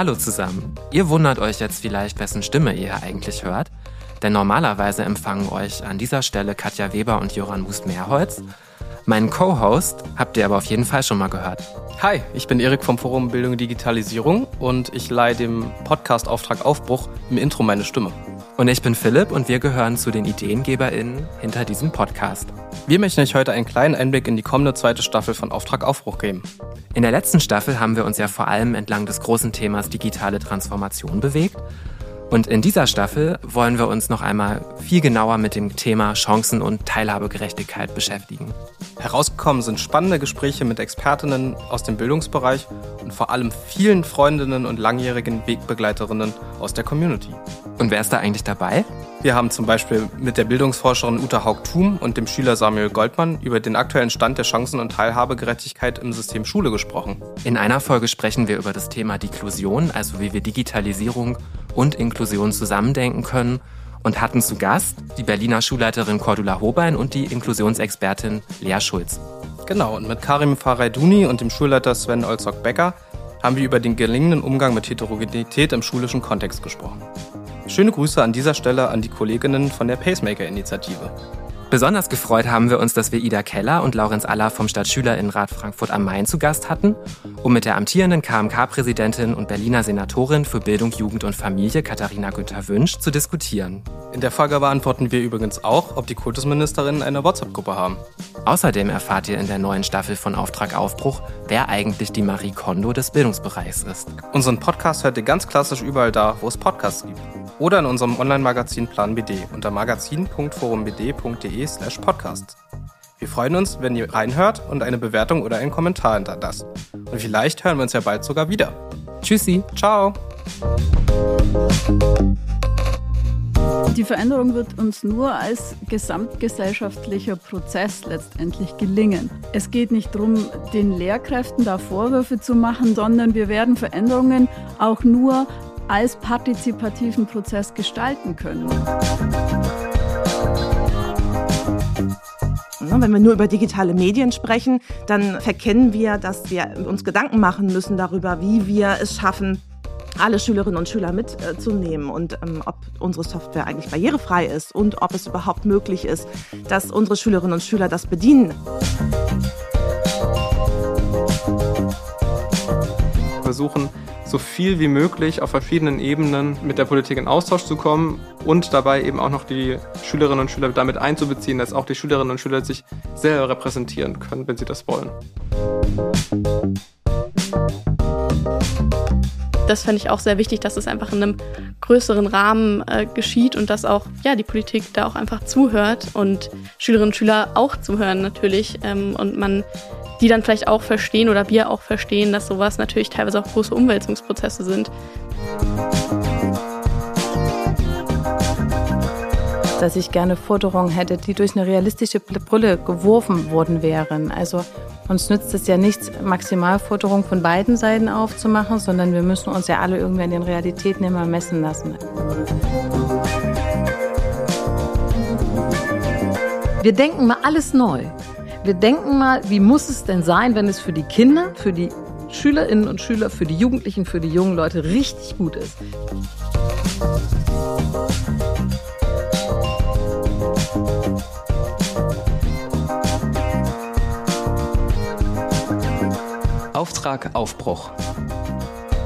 Hallo zusammen. Ihr wundert euch jetzt vielleicht, wessen Stimme ihr eigentlich hört. Denn normalerweise empfangen euch an dieser Stelle Katja Weber und Joran Wust-Mehrholz. Meinen Co-Host habt ihr aber auf jeden Fall schon mal gehört. Hi, ich bin Erik vom Forum Bildung und Digitalisierung und ich leihe dem Podcast-Auftrag Aufbruch im Intro meine Stimme. Und ich bin Philipp und wir gehören zu den IdeengeberInnen hinter diesem Podcast. Wir möchten euch heute einen kleinen Einblick in die kommende zweite Staffel von Auftrag Aufbruch geben. In der letzten Staffel haben wir uns ja vor allem entlang des großen Themas digitale Transformation bewegt und in dieser Staffel wollen wir uns noch einmal viel genauer mit dem Thema Chancen und Teilhabegerechtigkeit beschäftigen. Herausgekommen sind spannende Gespräche mit Expertinnen aus dem Bildungsbereich und vor allem vielen Freundinnen und langjährigen Wegbegleiterinnen aus der Community. Und wer ist da eigentlich dabei? Wir haben zum Beispiel mit der Bildungsforscherin Uta Haug-Thum und dem Schüler Samuel Goldmann über den aktuellen Stand der Chancen- und Teilhabegerechtigkeit im System Schule gesprochen. In einer Folge sprechen wir über das Thema Deklusion, also wie wir Digitalisierung und Inklusion zusammendenken können und hatten zu Gast die Berliner Schulleiterin Cordula Hobein und die Inklusionsexpertin Lea Schulz. Genau, und mit Karim Farayduni und dem Schulleiter Sven Olzok-Becker haben wir über den gelingenden Umgang mit Heterogenität im schulischen Kontext gesprochen. Schöne Grüße an dieser Stelle an die Kolleginnen von der Pacemaker-Initiative. Besonders gefreut haben wir uns, dass wir Ida Keller und Laurenz Aller vom Stadtschülerinnenrat Frankfurt am Main zu Gast hatten, um mit der amtierenden KMK-Präsidentin und Berliner Senatorin für Bildung, Jugend und Familie Katharina Günther Wünsch zu diskutieren. In der Folge beantworten wir übrigens auch, ob die Kultusministerinnen eine WhatsApp-Gruppe haben. Außerdem erfahrt ihr in der neuen Staffel von Auftrag Aufbruch, wer eigentlich die Marie Kondo des Bildungsbereichs ist. Unseren Podcast hört ihr ganz klassisch überall da, wo es Podcasts gibt. Oder in unserem Online-Magazin Plan BD unter magazin.forumbd.de slash podcast. Wir freuen uns, wenn ihr reinhört und eine Bewertung oder einen Kommentar hinterlasst. Und vielleicht hören wir uns ja bald sogar wieder. Tschüssi. Ciao. Die Veränderung wird uns nur als gesamtgesellschaftlicher Prozess letztendlich gelingen. Es geht nicht darum, den Lehrkräften da Vorwürfe zu machen, sondern wir werden Veränderungen auch nur als partizipativen Prozess gestalten können. Wenn wir nur über digitale Medien sprechen, dann verkennen wir, dass wir uns Gedanken machen müssen darüber, wie wir es schaffen, alle Schülerinnen und Schüler mitzunehmen und ähm, ob unsere Software eigentlich barrierefrei ist und ob es überhaupt möglich ist, dass unsere Schülerinnen und Schüler das bedienen. Versuchen, so viel wie möglich auf verschiedenen Ebenen mit der Politik in Austausch zu kommen und dabei eben auch noch die Schülerinnen und Schüler damit einzubeziehen, dass auch die Schülerinnen und Schüler sich selber repräsentieren können, wenn sie das wollen. Das fände ich auch sehr wichtig, dass es einfach in einem größeren Rahmen äh, geschieht und dass auch ja, die Politik da auch einfach zuhört und Schülerinnen und Schüler auch zuhören natürlich ähm, und man die dann vielleicht auch verstehen oder wir auch verstehen, dass sowas natürlich teilweise auch große Umwälzungsprozesse sind. dass ich gerne Forderungen hätte, die durch eine realistische Brille geworfen worden wären. Also uns nützt es ja nichts, Maximalforderungen von beiden Seiten aufzumachen, sondern wir müssen uns ja alle irgendwie an den Realitäten immer messen lassen. Wir denken mal alles neu. Wir denken mal, wie muss es denn sein, wenn es für die Kinder, für die Schülerinnen und Schüler, für die Jugendlichen, für die jungen Leute richtig gut ist. Auftrag Aufbruch.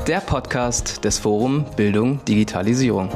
Der Podcast des Forum Bildung Digitalisierung.